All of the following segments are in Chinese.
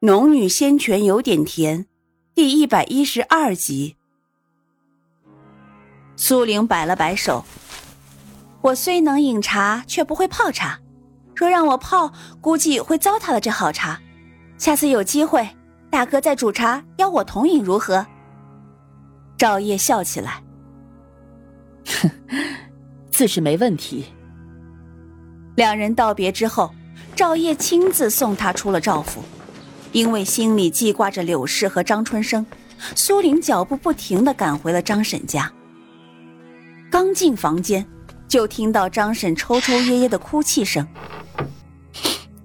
农女仙泉有点甜，第一百一十二集。苏玲摆了摆手：“我虽能饮茶，却不会泡茶。若让我泡，估计会糟蹋了这好茶。下次有机会，大哥再煮茶，邀我同饮如何？”赵烨笑起来：“哼，自是没问题。”两人道别之后，赵烨亲自送他出了赵府。因为心里记挂着柳氏和张春生，苏玲脚步不停的赶回了张婶家。刚进房间，就听到张婶抽抽噎噎的哭泣声：“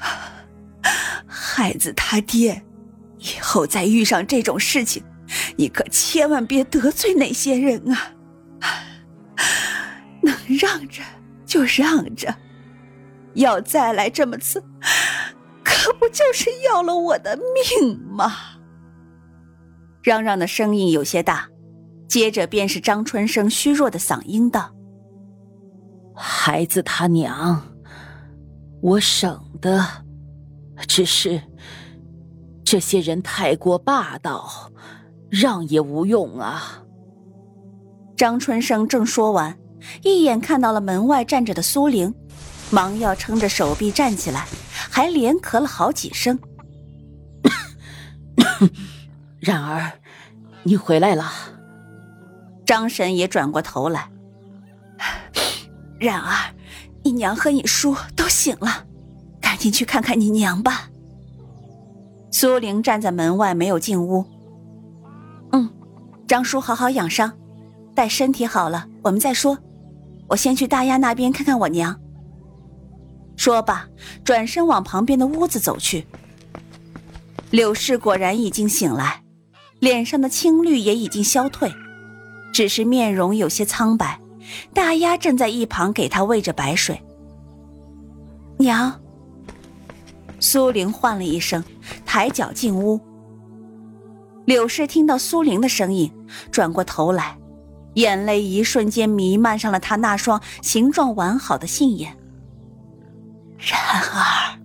孩子他爹，以后再遇上这种事情，你可千万别得罪那些人啊！能让着就让着，要再来这么次。” 可不就是要了我的命吗？嚷嚷的声音有些大，接着便是张春生虚弱的嗓音道：“孩子他娘，我省的，只是这些人太过霸道，让也无用啊。”张春生正说完，一眼看到了门外站着的苏玲，忙要撑着手臂站起来。还连咳了好几声。然儿，你回来了。张婶也转过头来。然儿，你娘和你叔都醒了，赶紧去看看你娘吧。苏玲站在门外没有进屋。嗯，张叔好好养伤，待身体好了我们再说。我先去大丫那边看看我娘。说罢，转身往旁边的屋子走去。柳氏果然已经醒来，脸上的青绿也已经消退，只是面容有些苍白。大丫正在一旁给她喂着白水。娘。苏玲唤了一声，抬脚进屋。柳氏听到苏玲的声音，转过头来，眼泪一瞬间弥漫上了她那双形状完好的杏眼。然而，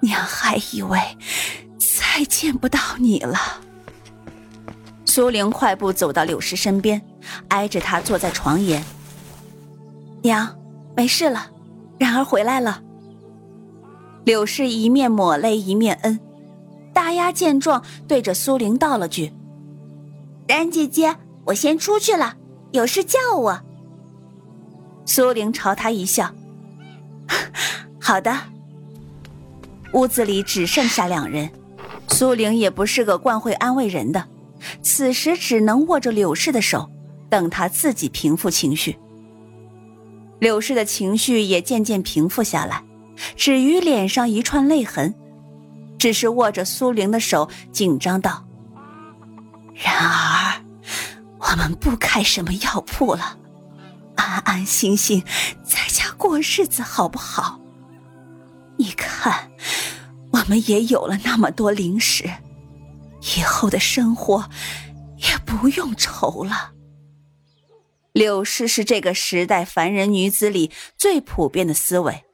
娘还以为再见不到你了。苏玲快步走到柳氏身边，挨着她坐在床沿。娘，没事了，然儿回来了。柳氏一面抹泪一面恩。大丫见状，对着苏玲道了句：“然姐姐，我先出去了，有事叫我。”苏玲朝他一笑。好的。屋子里只剩下两人，苏玲也不是个惯会安慰人的，此时只能握着柳氏的手，等他自己平复情绪。柳氏的情绪也渐渐平复下来，止于脸上一串泪痕，只是握着苏玲的手，紧张道：“然而，我们不开什么药铺了，安安心心在家过日子，好不好？”你看，我们也有了那么多零食，以后的生活也不用愁了。柳氏是这个时代凡人女子里最普遍的思维，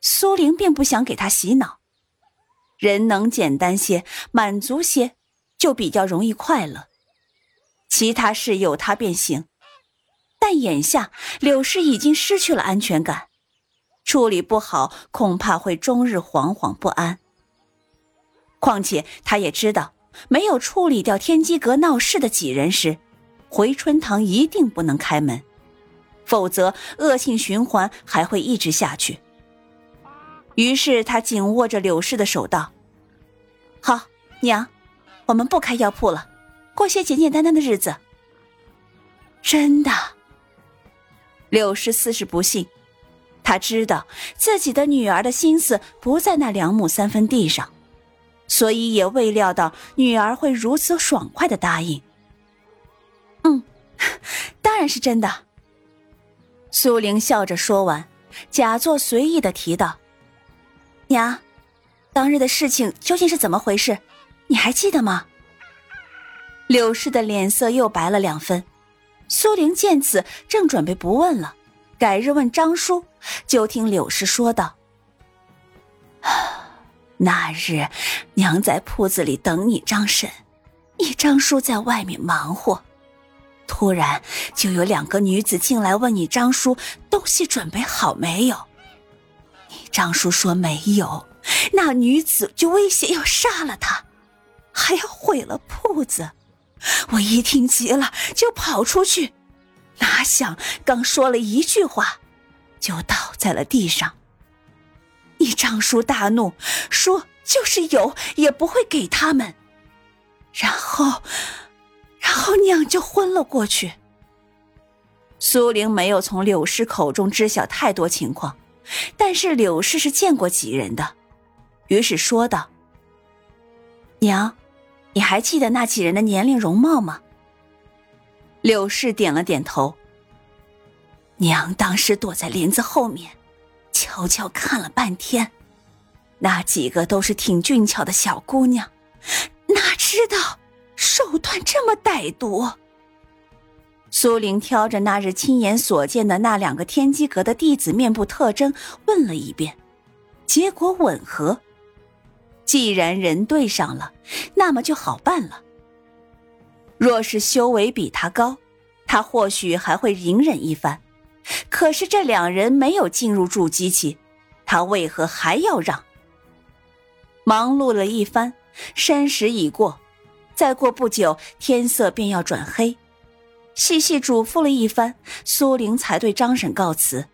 苏玲并不想给她洗脑。人能简单些、满足些，就比较容易快乐。其他事有他便行，但眼下柳氏已经失去了安全感。处理不好，恐怕会终日惶惶不安。况且他也知道，没有处理掉天机阁闹事的几人时，回春堂一定不能开门，否则恶性循环还会一直下去。于是他紧握着柳氏的手道：“好，娘，我们不开药铺了，过些简简单单的日子。”真的，柳氏似是不信。他知道自己的女儿的心思不在那两亩三分地上，所以也未料到女儿会如此爽快的答应。嗯，当然是真的。苏玲笑着说完，假作随意的提道：“娘，当日的事情究竟是怎么回事？你还记得吗？”柳氏的脸色又白了两分。苏玲见此，正准备不问了。改日问张叔，就听柳氏说道：“那日，娘在铺子里等你张婶，你张叔在外面忙活，突然就有两个女子进来问你张叔东西准备好没有。你张叔说没有，那女子就威胁要杀了他，还要毁了铺子。我一听急了，就跑出去，哪想刚说了一句话，就倒在了地上。你张叔大怒，说：“就是有，也不会给他们。”然后，然后娘就昏了过去。苏玲没有从柳氏口中知晓太多情况，但是柳氏是见过几人的，于是说道：“娘，你还记得那几人的年龄容貌吗？”柳氏点了点头。娘当时躲在林子后面。悄悄看了半天，那几个都是挺俊俏的小姑娘，哪知道手段这么歹毒。苏玲挑着那日亲眼所见的那两个天机阁的弟子面部特征问了一遍，结果吻合。既然人对上了，那么就好办了。若是修为比他高，他或许还会隐忍一番。可是这两人没有进入筑基期，他为何还要让？忙碌了一番，申时已过，再过不久天色便要转黑。细细嘱咐了一番，苏玲才对张婶告辞，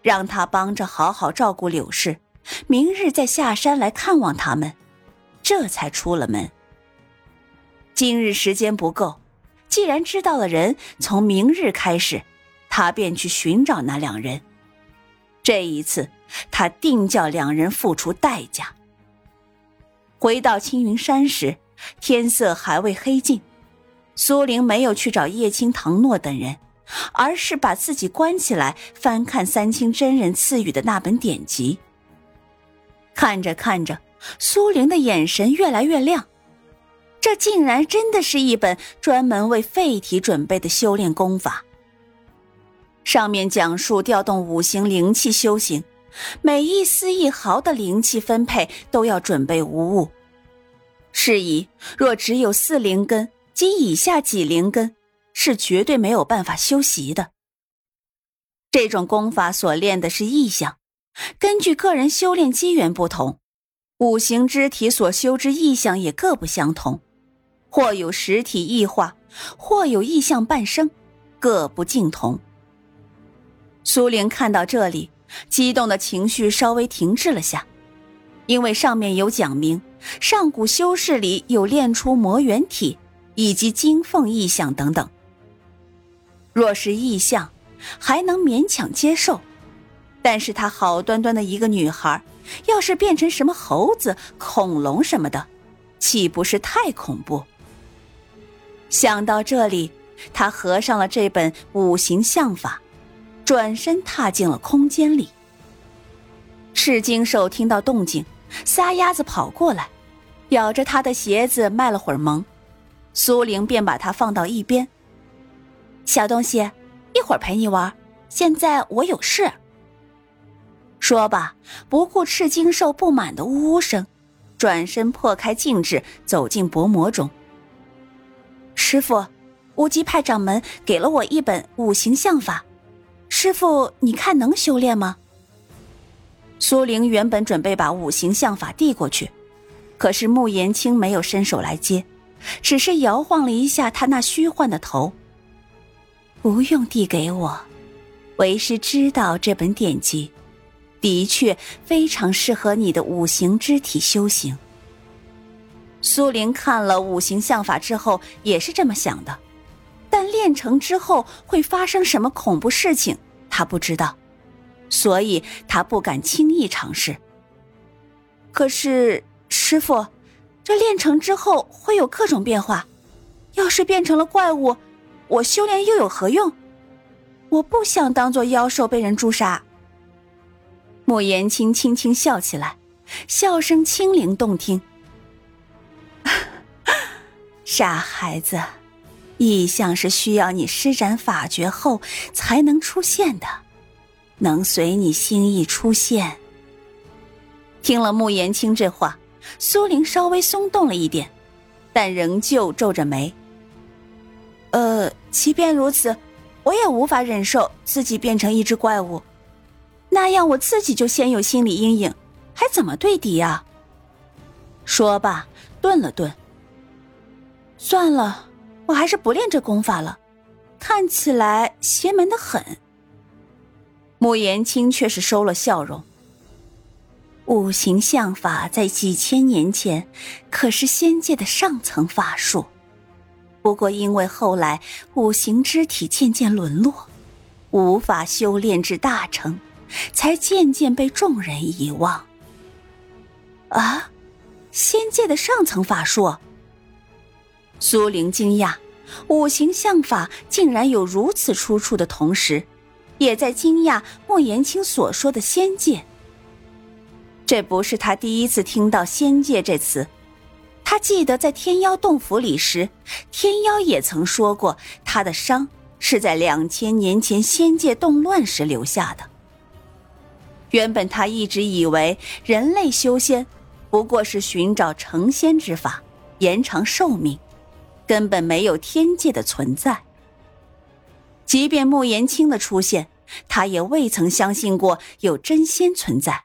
让他帮着好好照顾柳氏，明日再下山来看望他们，这才出了门。今日时间不够，既然知道了人，从明日开始。他便去寻找那两人。这一次，他定叫两人付出代价。回到青云山时，天色还未黑尽。苏玲没有去找叶青、唐诺等人，而是把自己关起来，翻看三清真人赐予的那本典籍。看着看着，苏玲的眼神越来越亮。这竟然真的是一本专门为废体准备的修炼功法。上面讲述调动五行灵气修行，每一丝一毫的灵气分配都要准备无误。是以，若只有四灵根及以下几灵根，是绝对没有办法修习的。这种功法所练的是意象，根据个人修炼机缘不同，五行肢体所修之意象也各不相同，或有实体异化，或有意象半生，各不尽同。苏玲看到这里，激动的情绪稍微停滞了下，因为上面有讲明，上古修士里有练出魔元体以及金凤异象等等。若是异象，还能勉强接受，但是她好端端的一个女孩，要是变成什么猴子、恐龙什么的，岂不是太恐怖？想到这里，她合上了这本五行相法。转身踏进了空间里。赤金兽听到动静，撒丫子跑过来，咬着他的鞋子卖了会儿萌。苏玲便把他放到一边。小东西，一会儿陪你玩，现在我有事。说罢，不顾赤金兽不满的呜呜声，转身破开禁制，走进薄膜中。师傅，无极派掌门给了我一本五行相法。师傅，你看能修炼吗？苏玲原本准备把五行相法递过去，可是穆言青没有伸手来接，只是摇晃了一下他那虚幻的头。不用递给我，为师知道这本典籍，的确非常适合你的五行肢体修行。苏玲看了五行相法之后，也是这么想的。但练成之后会发生什么恐怖事情，他不知道，所以他不敢轻易尝试。可是师傅，这练成之后会有各种变化，要是变成了怪物，我修炼又有何用？我不想当做妖兽被人诛杀。莫言青轻轻笑起来，笑声清灵动听。傻孩子。意象是需要你施展法诀后才能出现的，能随你心意出现。听了穆言青这话，苏玲稍微松动了一点，但仍旧皱着眉。呃，即便如此，我也无法忍受自己变成一只怪物，那样我自己就先有心理阴影，还怎么对敌啊？说罢，顿了顿。算了，我还是不练这功法了，看起来邪门的很。穆言青却是收了笑容。五行相法在几千年前可是仙界的上层法术，不过因为后来五行之体渐渐沦落，无法修炼至大成，才渐渐被众人遗忘。啊，仙界的上层法术？苏玲惊讶，五行相法竟然有如此出处的同时，也在惊讶莫言青所说的仙界。这不是他第一次听到“仙界”这词，他记得在天妖洞府里时，天妖也曾说过，他的伤是在两千年前仙界动乱时留下的。原本他一直以为人类修仙，不过是寻找成仙之法，延长寿命。根本没有天界的存在。即便慕言青的出现，他也未曾相信过有真仙存在。